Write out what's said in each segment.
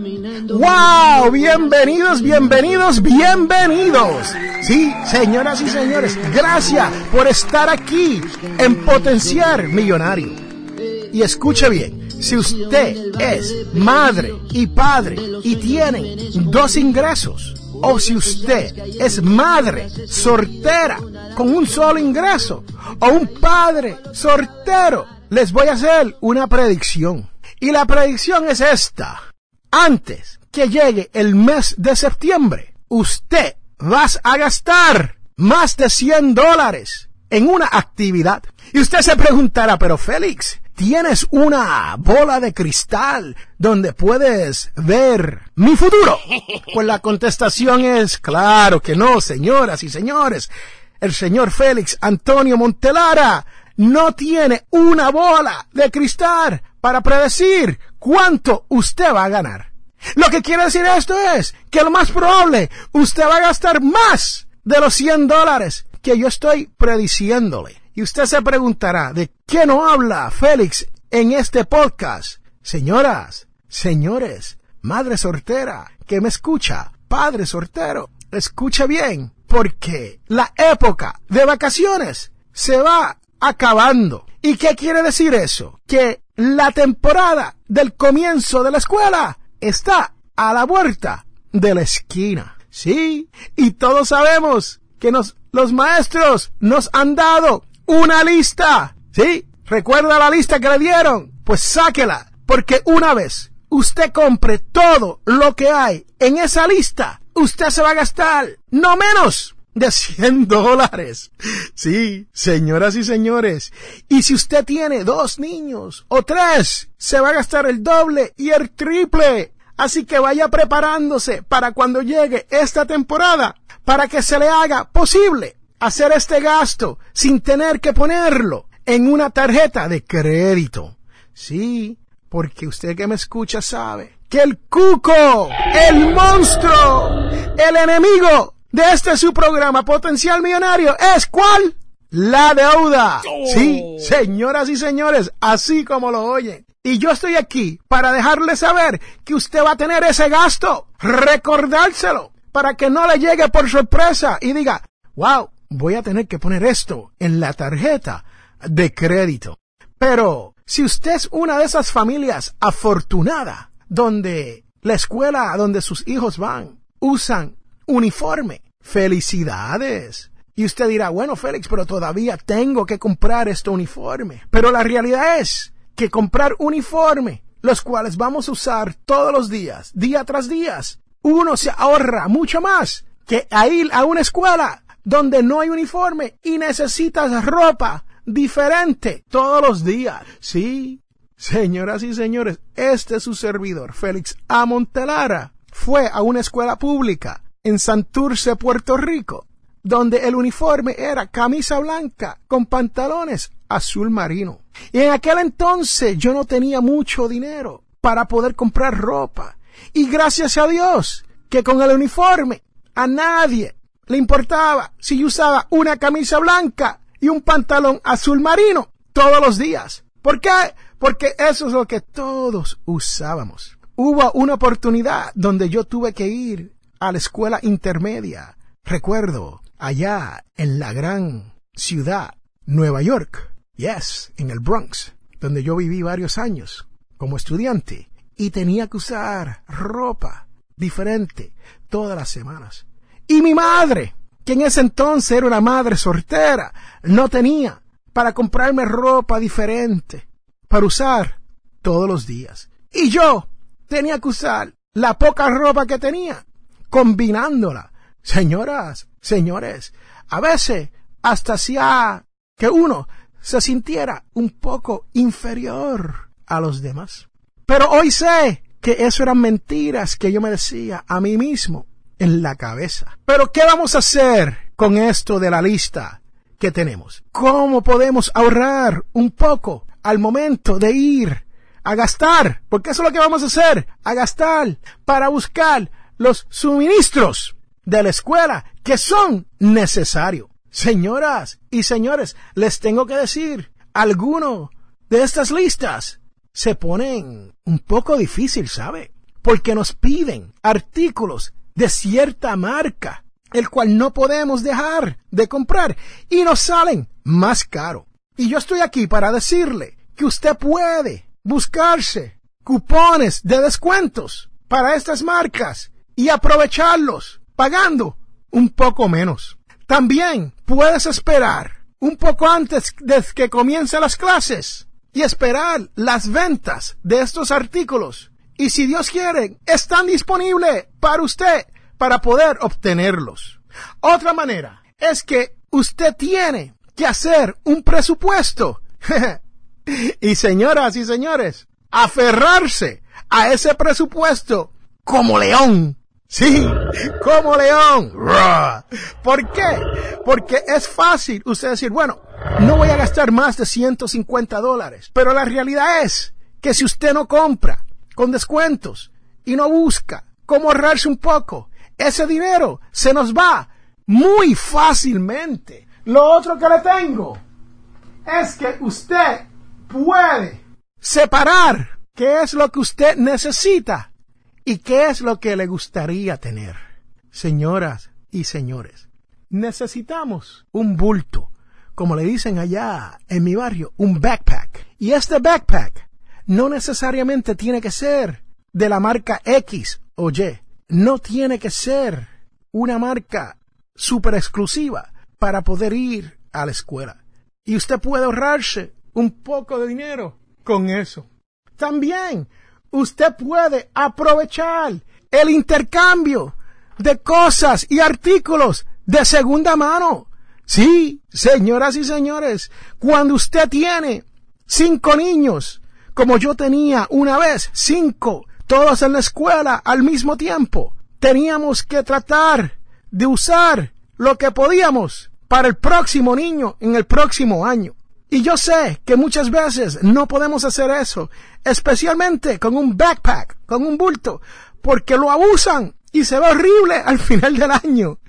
¡Wow! Bienvenidos, bienvenidos, bienvenidos. Sí, señoras y señores, gracias por estar aquí en Potenciar Millonario. Y escuche bien, si usted es madre y padre y tiene dos ingresos, o si usted es madre soltera con un solo ingreso, o un padre soltero, les voy a hacer una predicción. Y la predicción es esta. Antes que llegue el mes de septiembre, usted vas a gastar más de 100 dólares en una actividad. Y usted se preguntará, pero Félix, ¿tienes una bola de cristal donde puedes ver mi futuro? Pues la contestación es, claro que no, señoras y señores. El señor Félix Antonio Montelara no tiene una bola de cristal para predecir cuánto usted va a ganar. Lo que quiere decir esto es que lo más probable usted va a gastar más de los 100 dólares que yo estoy prediciéndole. Y usted se preguntará, ¿de qué no habla Félix en este podcast? Señoras, señores, madre sortera que me escucha, padre sortero, escuche bien, porque la época de vacaciones se va acabando. ¿Y qué quiere decir eso? Que la temporada del comienzo de la escuela está a la puerta de la esquina. Sí, y todos sabemos que nos, los maestros nos han dado una lista. Sí, recuerda la lista que le dieron. Pues sáquela, porque una vez usted compre todo lo que hay en esa lista, usted se va a gastar no menos de 100 dólares. Sí, señoras y señores. Y si usted tiene dos niños o tres, se va a gastar el doble y el triple. Así que vaya preparándose para cuando llegue esta temporada, para que se le haga posible hacer este gasto sin tener que ponerlo en una tarjeta de crédito. Sí, porque usted que me escucha sabe que el cuco, el monstruo, el enemigo de este su programa Potencial Millonario es ¿cuál? La deuda. Sí, señoras y señores, así como lo oyen. Y yo estoy aquí para dejarle saber que usted va a tener ese gasto, recordárselo, para que no le llegue por sorpresa y diga, wow, voy a tener que poner esto en la tarjeta de crédito. Pero si usted es una de esas familias afortunada, donde la escuela donde sus hijos van usan uniforme, felicidades. Y usted dirá, bueno, Félix, pero todavía tengo que comprar este uniforme. Pero la realidad es que comprar uniforme, los cuales vamos a usar todos los días, día tras día, uno se ahorra mucho más que a ir a una escuela donde no hay uniforme y necesitas ropa diferente todos los días. Sí, señoras y señores, este es su servidor, Félix Amontelara, fue a una escuela pública en Santurce, Puerto Rico, donde el uniforme era camisa blanca con pantalones azul marino. Y en aquel entonces yo no tenía mucho dinero para poder comprar ropa. Y gracias a Dios que con el uniforme a nadie le importaba si yo usaba una camisa blanca y un pantalón azul marino todos los días. ¿Por qué? Porque eso es lo que todos usábamos. Hubo una oportunidad donde yo tuve que ir a la escuela intermedia. Recuerdo, allá en la gran ciudad, Nueva York. Yes, en el Bronx, donde yo viví varios años como estudiante y tenía que usar ropa diferente todas las semanas. Y mi madre, que en ese entonces era una madre soltera, no tenía para comprarme ropa diferente para usar todos los días. Y yo tenía que usar la poca ropa que tenía, combinándola. Señoras, señores, a veces hasta hacía que uno se sintiera un poco inferior a los demás. Pero hoy sé que eso eran mentiras que yo me decía a mí mismo en la cabeza. Pero ¿qué vamos a hacer con esto de la lista que tenemos? ¿Cómo podemos ahorrar un poco al momento de ir a gastar? Porque eso es lo que vamos a hacer, a gastar para buscar los suministros de la escuela que son necesarios. Señoras y señores, les tengo que decir, alguno de estas listas se ponen un poco difícil, ¿sabe? Porque nos piden artículos de cierta marca, el cual no podemos dejar de comprar y nos salen más caro. Y yo estoy aquí para decirle que usted puede buscarse cupones de descuentos para estas marcas y aprovecharlos pagando un poco menos. También puedes esperar un poco antes de que comiencen las clases y esperar las ventas de estos artículos. Y si Dios quiere, están disponibles para usted para poder obtenerlos. Otra manera es que usted tiene que hacer un presupuesto. y señoras y señores, aferrarse a ese presupuesto como león Sí, como león. ¿Por qué? Porque es fácil usted decir, bueno, no voy a gastar más de 150 dólares. Pero la realidad es que si usted no compra con descuentos y no busca cómo ahorrarse un poco, ese dinero se nos va muy fácilmente. Lo otro que le tengo es que usted puede separar qué es lo que usted necesita ¿Y qué es lo que le gustaría tener? Señoras y señores, necesitamos un bulto, como le dicen allá en mi barrio, un backpack. Y este backpack no necesariamente tiene que ser de la marca X o Y. No tiene que ser una marca super exclusiva para poder ir a la escuela. Y usted puede ahorrarse un poco de dinero con eso. También usted puede aprovechar el intercambio de cosas y artículos de segunda mano. Sí, señoras y señores, cuando usted tiene cinco niños, como yo tenía una vez, cinco, todos en la escuela al mismo tiempo, teníamos que tratar de usar lo que podíamos para el próximo niño en el próximo año. Y yo sé que muchas veces no podemos hacer eso, especialmente con un backpack, con un bulto, porque lo abusan y se ve horrible al final del año.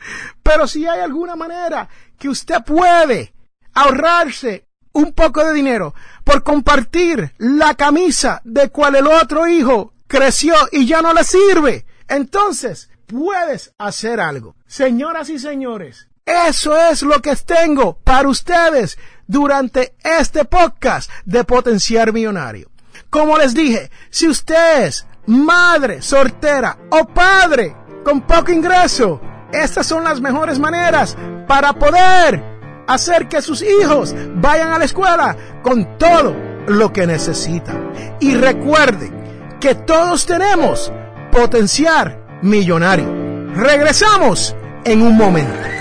Pero si hay alguna manera que usted puede ahorrarse un poco de dinero por compartir la camisa de cual el otro hijo creció y ya no le sirve, entonces puedes hacer algo. Señoras y señores, eso es lo que tengo para ustedes durante este podcast de Potenciar Millonario. Como les dije, si usted es madre soltera o padre con poco ingreso, estas son las mejores maneras para poder hacer que sus hijos vayan a la escuela con todo lo que necesitan. Y recuerden que todos tenemos potenciar millonario. Regresamos en un momento.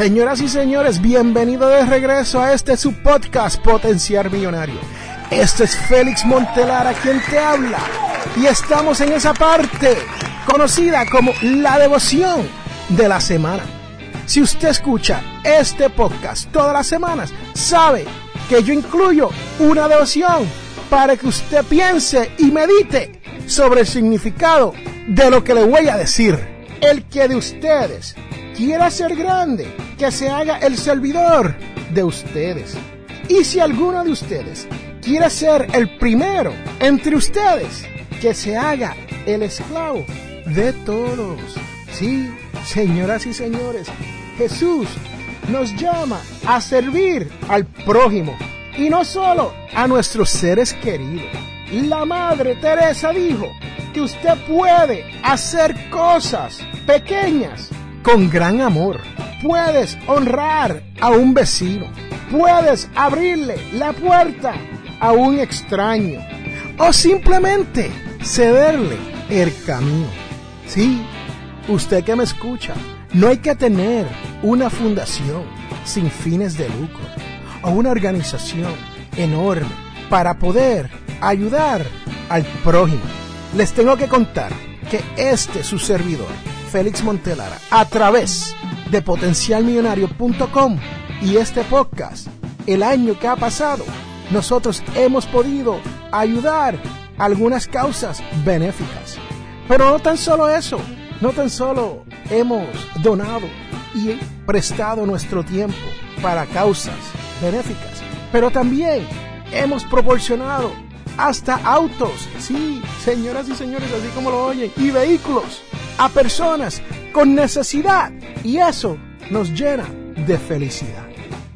Señoras y señores, bienvenido de regreso a este su podcast Potenciar Millonario. Este es Félix Montelara quien te habla y estamos en esa parte conocida como la devoción de la semana. Si usted escucha este podcast todas las semanas, sabe que yo incluyo una devoción para que usted piense y medite sobre el significado de lo que le voy a decir. El que de ustedes quiera ser grande, que se haga el servidor de ustedes. Y si alguno de ustedes quiere ser el primero entre ustedes, que se haga el esclavo de todos. Sí, señoras y señores, Jesús nos llama a servir al prójimo y no solo a nuestros seres queridos. La Madre Teresa dijo que usted puede hacer cosas pequeñas con gran amor. Puedes honrar a un vecino. Puedes abrirle la puerta a un extraño. O simplemente cederle el camino. Sí, usted que me escucha, no hay que tener una fundación sin fines de lucro o una organización enorme para poder ayudar al prójimo. Les tengo que contar que este su servidor Félix Montelara a través de potencialmillonario.com y este podcast, el año que ha pasado, nosotros hemos podido ayudar a algunas causas benéficas. Pero no tan solo eso, no tan solo hemos donado y prestado nuestro tiempo para causas benéficas, pero también hemos proporcionado hasta autos, sí, señoras y señores, así como lo oyen, y vehículos a personas con necesidad y eso nos llena de felicidad.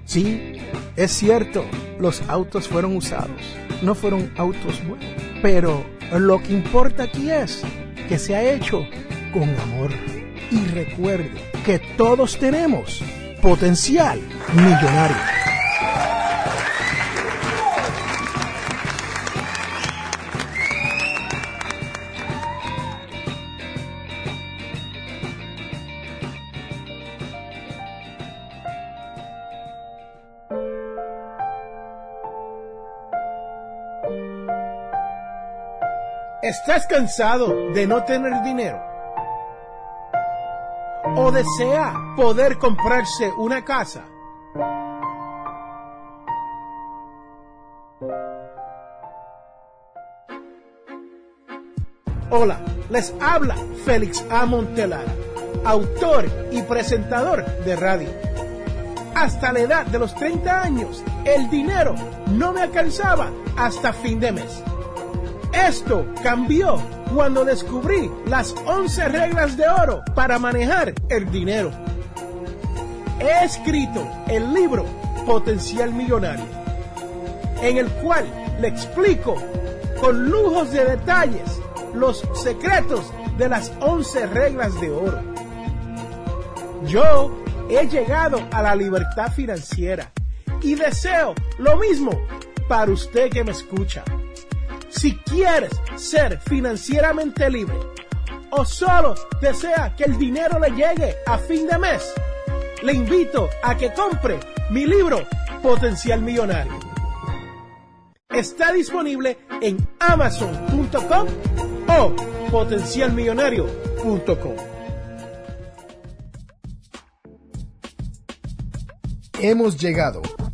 Sí, es cierto, los autos fueron usados, no fueron autos buenos, pero lo que importa aquí es que se ha hecho con amor. Y recuerde que todos tenemos potencial millonario. ¿Estás cansado de no tener dinero? ¿O desea poder comprarse una casa? Hola, les habla Félix A. Montelara, autor y presentador de radio. Hasta la edad de los 30 años, el dinero no me alcanzaba hasta fin de mes esto cambió cuando descubrí las 11 reglas de oro para manejar el dinero. He escrito el libro Potencial Millonario, en el cual le explico con lujos de detalles los secretos de las 11 reglas de oro. Yo he llegado a la libertad financiera y deseo lo mismo para usted que me escucha. Si quieres ser financieramente libre o solo desea que el dinero le llegue a fin de mes, le invito a que compre mi libro Potencial Millonario. Está disponible en amazon.com o potencialmillonario.com. Hemos llegado